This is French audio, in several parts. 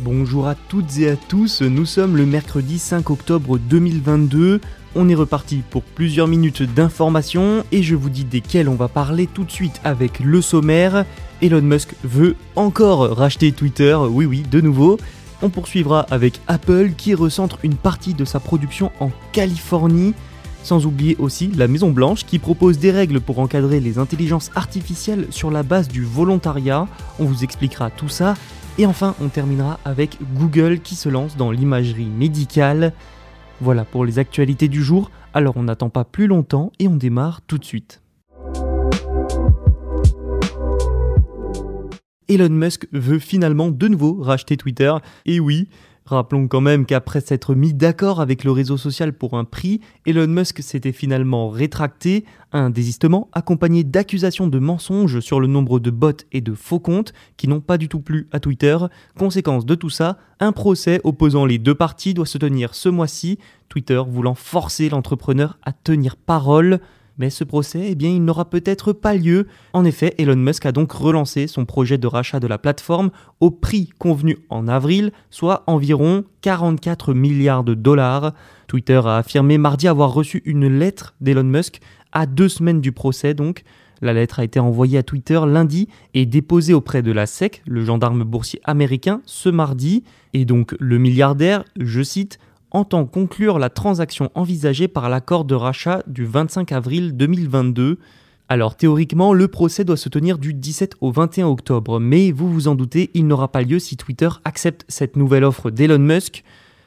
Bonjour à toutes et à tous, nous sommes le mercredi 5 octobre 2022. On est reparti pour plusieurs minutes d'informations et je vous dis desquelles on va parler tout de suite avec le sommaire. Elon Musk veut encore racheter Twitter, oui oui, de nouveau. On poursuivra avec Apple qui recentre une partie de sa production en Californie. Sans oublier aussi la Maison Blanche qui propose des règles pour encadrer les intelligences artificielles sur la base du volontariat. On vous expliquera tout ça. Et enfin, on terminera avec Google qui se lance dans l'imagerie médicale. Voilà pour les actualités du jour. Alors on n'attend pas plus longtemps et on démarre tout de suite. Elon Musk veut finalement de nouveau racheter Twitter. Et oui, Rappelons quand même qu'après s'être mis d'accord avec le réseau social pour un prix, Elon Musk s'était finalement rétracté, un désistement accompagné d'accusations de mensonges sur le nombre de bots et de faux comptes qui n'ont pas du tout plu à Twitter. Conséquence de tout ça, un procès opposant les deux parties doit se tenir ce mois-ci, Twitter voulant forcer l'entrepreneur à tenir parole. Mais ce procès, eh bien, il n'aura peut-être pas lieu. En effet, Elon Musk a donc relancé son projet de rachat de la plateforme au prix convenu en avril, soit environ 44 milliards de dollars. Twitter a affirmé mardi avoir reçu une lettre d'Elon Musk à deux semaines du procès donc. La lettre a été envoyée à Twitter lundi et déposée auprès de la SEC, le gendarme boursier américain, ce mardi. Et donc le milliardaire, je cite, entend conclure la transaction envisagée par l'accord de rachat du 25 avril 2022. Alors théoriquement, le procès doit se tenir du 17 au 21 octobre, mais vous vous en doutez, il n'aura pas lieu si Twitter accepte cette nouvelle offre d'Elon Musk.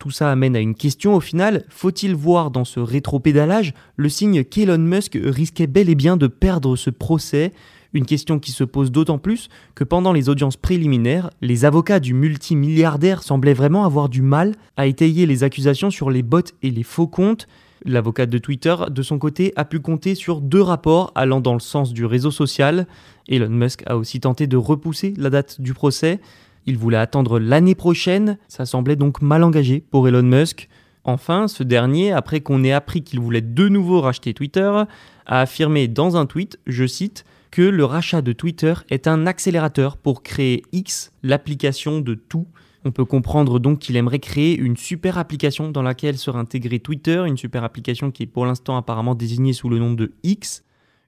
Tout ça amène à une question au final, faut-il voir dans ce rétropédalage le signe qu'Elon Musk risquait bel et bien de perdre ce procès? Une question qui se pose d'autant plus que pendant les audiences préliminaires, les avocats du multimilliardaire semblaient vraiment avoir du mal à étayer les accusations sur les bots et les faux comptes. L'avocat de Twitter, de son côté, a pu compter sur deux rapports allant dans le sens du réseau social. Elon Musk a aussi tenté de repousser la date du procès. Il voulait attendre l'année prochaine, ça semblait donc mal engagé pour Elon Musk. Enfin, ce dernier, après qu'on ait appris qu'il voulait de nouveau racheter Twitter, a affirmé dans un tweet, je cite, que le rachat de Twitter est un accélérateur pour créer X, l'application de tout. On peut comprendre donc qu'il aimerait créer une super application dans laquelle sera intégré Twitter, une super application qui est pour l'instant apparemment désignée sous le nom de X.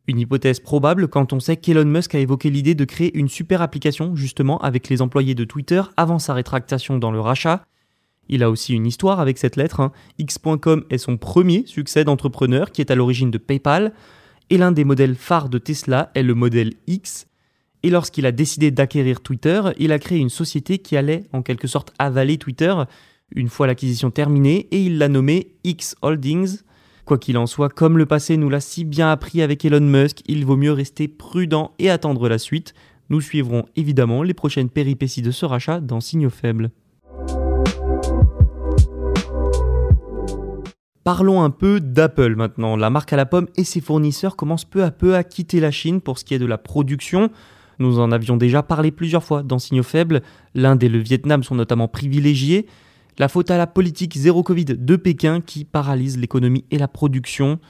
Une hypothèse probable quand on sait qu'Elon Musk a évoqué l'idée de créer une super application justement avec les employés de Twitter avant sa rétractation dans le rachat. Il a aussi une histoire avec cette lettre. Hein. X.com est son premier succès d'entrepreneur qui est à l'origine de PayPal et l'un des modèles phares de Tesla est le modèle X. Et lorsqu'il a décidé d'acquérir Twitter, il a créé une société qui allait en quelque sorte avaler Twitter une fois l'acquisition terminée et il l'a nommé X Holdings. Quoi qu'il en soit, comme le passé nous l'a si bien appris avec Elon Musk, il vaut mieux rester prudent et attendre la suite. Nous suivrons évidemment les prochaines péripéties de ce rachat dans Signaux Faibles. Parlons un peu d'Apple maintenant. La marque à la pomme et ses fournisseurs commencent peu à peu à quitter la Chine pour ce qui est de la production. Nous en avions déjà parlé plusieurs fois dans Signaux Faibles. L'Inde et le Vietnam sont notamment privilégiés. La faute à la politique zéro Covid de Pékin qui paralyse l'économie et la production.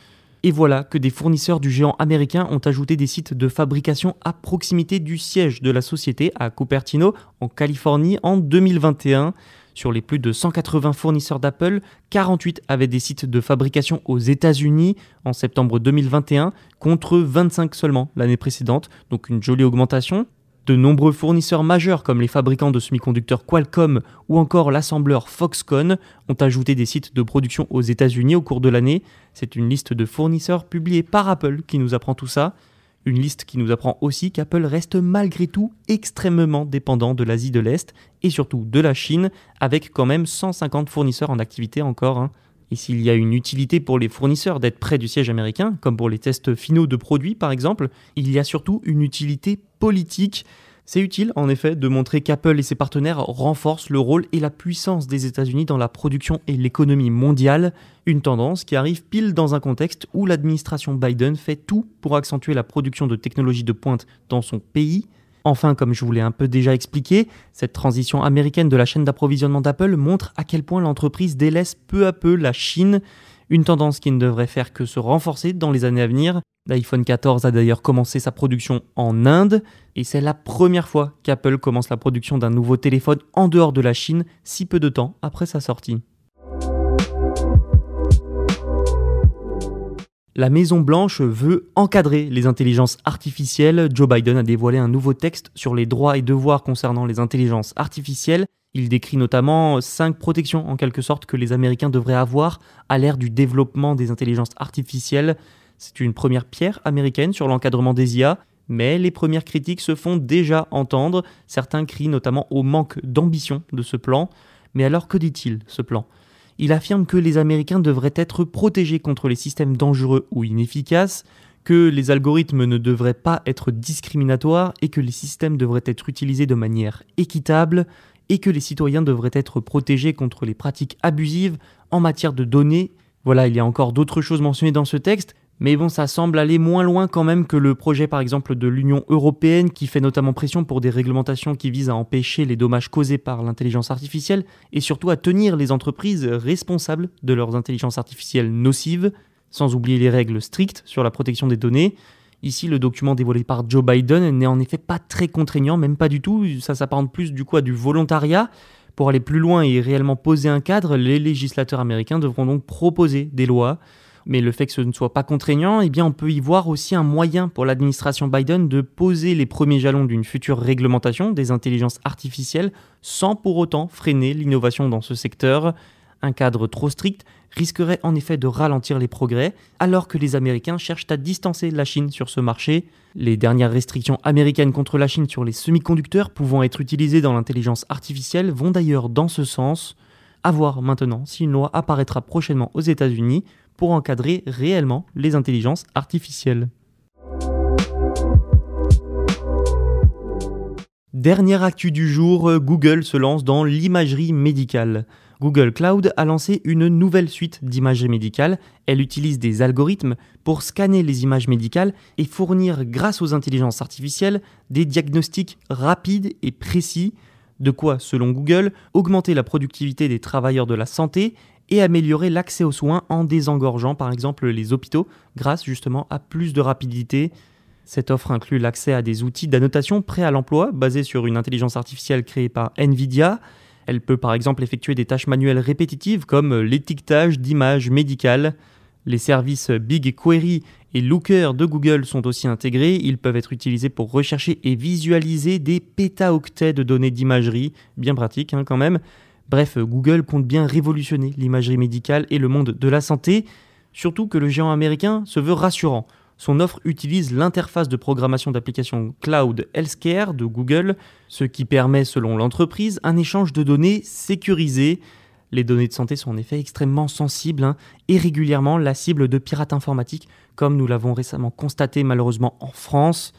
Et voilà que des fournisseurs du géant américain ont ajouté des sites de fabrication à proximité du siège de la société à Cupertino, en Californie, en 2021. Sur les plus de 180 fournisseurs d'Apple, 48 avaient des sites de fabrication aux États-Unis en septembre 2021 contre 25 seulement l'année précédente, donc une jolie augmentation. De nombreux fournisseurs majeurs comme les fabricants de semi-conducteurs Qualcomm ou encore l'assembleur Foxconn ont ajouté des sites de production aux États-Unis au cours de l'année. C'est une liste de fournisseurs publiée par Apple qui nous apprend tout ça. Une liste qui nous apprend aussi qu'Apple reste malgré tout extrêmement dépendant de l'Asie de l'Est et surtout de la Chine, avec quand même 150 fournisseurs en activité encore. Hein. Et s'il y a une utilité pour les fournisseurs d'être près du siège américain, comme pour les tests finaux de produits par exemple, il y a surtout une utilité politique. C'est utile, en effet, de montrer qu'Apple et ses partenaires renforcent le rôle et la puissance des États-Unis dans la production et l'économie mondiale, une tendance qui arrive pile dans un contexte où l'administration Biden fait tout pour accentuer la production de technologies de pointe dans son pays. Enfin, comme je vous l'ai un peu déjà expliqué, cette transition américaine de la chaîne d'approvisionnement d'Apple montre à quel point l'entreprise délaisse peu à peu la Chine, une tendance qui ne devrait faire que se renforcer dans les années à venir. L'iPhone 14 a d'ailleurs commencé sa production en Inde et c'est la première fois qu'Apple commence la production d'un nouveau téléphone en dehors de la Chine si peu de temps après sa sortie. La Maison Blanche veut encadrer les intelligences artificielles. Joe Biden a dévoilé un nouveau texte sur les droits et devoirs concernant les intelligences artificielles. Il décrit notamment cinq protections en quelque sorte que les Américains devraient avoir à l'ère du développement des intelligences artificielles. C'est une première pierre américaine sur l'encadrement des IA, mais les premières critiques se font déjà entendre. Certains crient notamment au manque d'ambition de ce plan. Mais alors que dit-il, ce plan? Il affirme que les Américains devraient être protégés contre les systèmes dangereux ou inefficaces, que les algorithmes ne devraient pas être discriminatoires et que les systèmes devraient être utilisés de manière équitable et que les citoyens devraient être protégés contre les pratiques abusives en matière de données. Voilà, il y a encore d'autres choses mentionnées dans ce texte, mais bon, ça semble aller moins loin quand même que le projet par exemple de l'Union européenne qui fait notamment pression pour des réglementations qui visent à empêcher les dommages causés par l'intelligence artificielle et surtout à tenir les entreprises responsables de leurs intelligences artificielles nocives, sans oublier les règles strictes sur la protection des données. Ici, le document dévoilé par Joe Biden n'est en effet pas très contraignant, même pas du tout. Ça s'apparente plus du coup du volontariat. Pour aller plus loin et réellement poser un cadre, les législateurs américains devront donc proposer des lois. Mais le fait que ce ne soit pas contraignant, eh bien on peut y voir aussi un moyen pour l'administration Biden de poser les premiers jalons d'une future réglementation des intelligences artificielles sans pour autant freiner l'innovation dans ce secteur. Un cadre trop strict risquerait en effet de ralentir les progrès, alors que les Américains cherchent à distancer la Chine sur ce marché. Les dernières restrictions américaines contre la Chine sur les semi-conducteurs pouvant être utilisés dans l'intelligence artificielle vont d'ailleurs dans ce sens. À voir maintenant si une loi apparaîtra prochainement aux États-Unis pour encadrer réellement les intelligences artificielles. Dernière actu du jour, Google se lance dans l'imagerie médicale. Google Cloud a lancé une nouvelle suite d'imagerie médicale. Elle utilise des algorithmes pour scanner les images médicales et fournir, grâce aux intelligences artificielles, des diagnostics rapides et précis. De quoi, selon Google, augmenter la productivité des travailleurs de la santé et améliorer l'accès aux soins en désengorgeant par exemple les hôpitaux grâce justement à plus de rapidité. Cette offre inclut l'accès à des outils d'annotation prêts à l'emploi basés sur une intelligence artificielle créée par Nvidia elle peut par exemple effectuer des tâches manuelles répétitives comme l'étiquetage d'images médicales. Les services BigQuery et Looker de Google sont aussi intégrés. Ils peuvent être utilisés pour rechercher et visualiser des pétaoctets de données d'imagerie. Bien pratique hein, quand même. Bref, Google compte bien révolutionner l'imagerie médicale et le monde de la santé. Surtout que le géant américain se veut rassurant. Son offre utilise l'interface de programmation d'applications Cloud Healthcare de Google, ce qui permet, selon l'entreprise, un échange de données sécurisé. Les données de santé sont en effet extrêmement sensibles hein, et régulièrement la cible de pirates informatiques, comme nous l'avons récemment constaté malheureusement en France.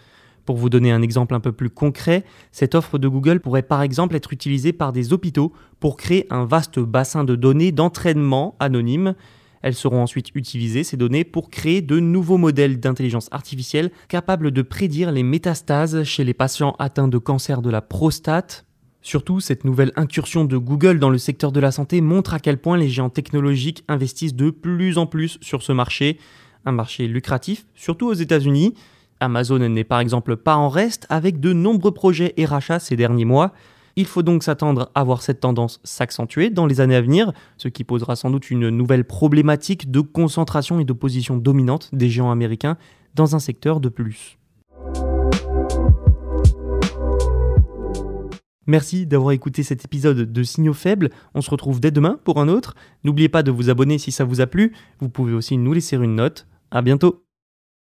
Pour vous donner un exemple un peu plus concret, cette offre de Google pourrait par exemple être utilisée par des hôpitaux pour créer un vaste bassin de données d'entraînement anonyme. Elles seront ensuite utilisées, ces données, pour créer de nouveaux modèles d'intelligence artificielle capables de prédire les métastases chez les patients atteints de cancer de la prostate. Surtout, cette nouvelle incursion de Google dans le secteur de la santé montre à quel point les géants technologiques investissent de plus en plus sur ce marché, un marché lucratif, surtout aux États-Unis. Amazon n'est par exemple pas en reste avec de nombreux projets et rachats ces derniers mois. Il faut donc s'attendre à voir cette tendance s'accentuer dans les années à venir, ce qui posera sans doute une nouvelle problématique de concentration et de position dominante des géants américains dans un secteur de plus. Merci d'avoir écouté cet épisode de Signaux Faibles. On se retrouve dès demain pour un autre. N'oubliez pas de vous abonner si ça vous a plu. Vous pouvez aussi nous laisser une note. À bientôt.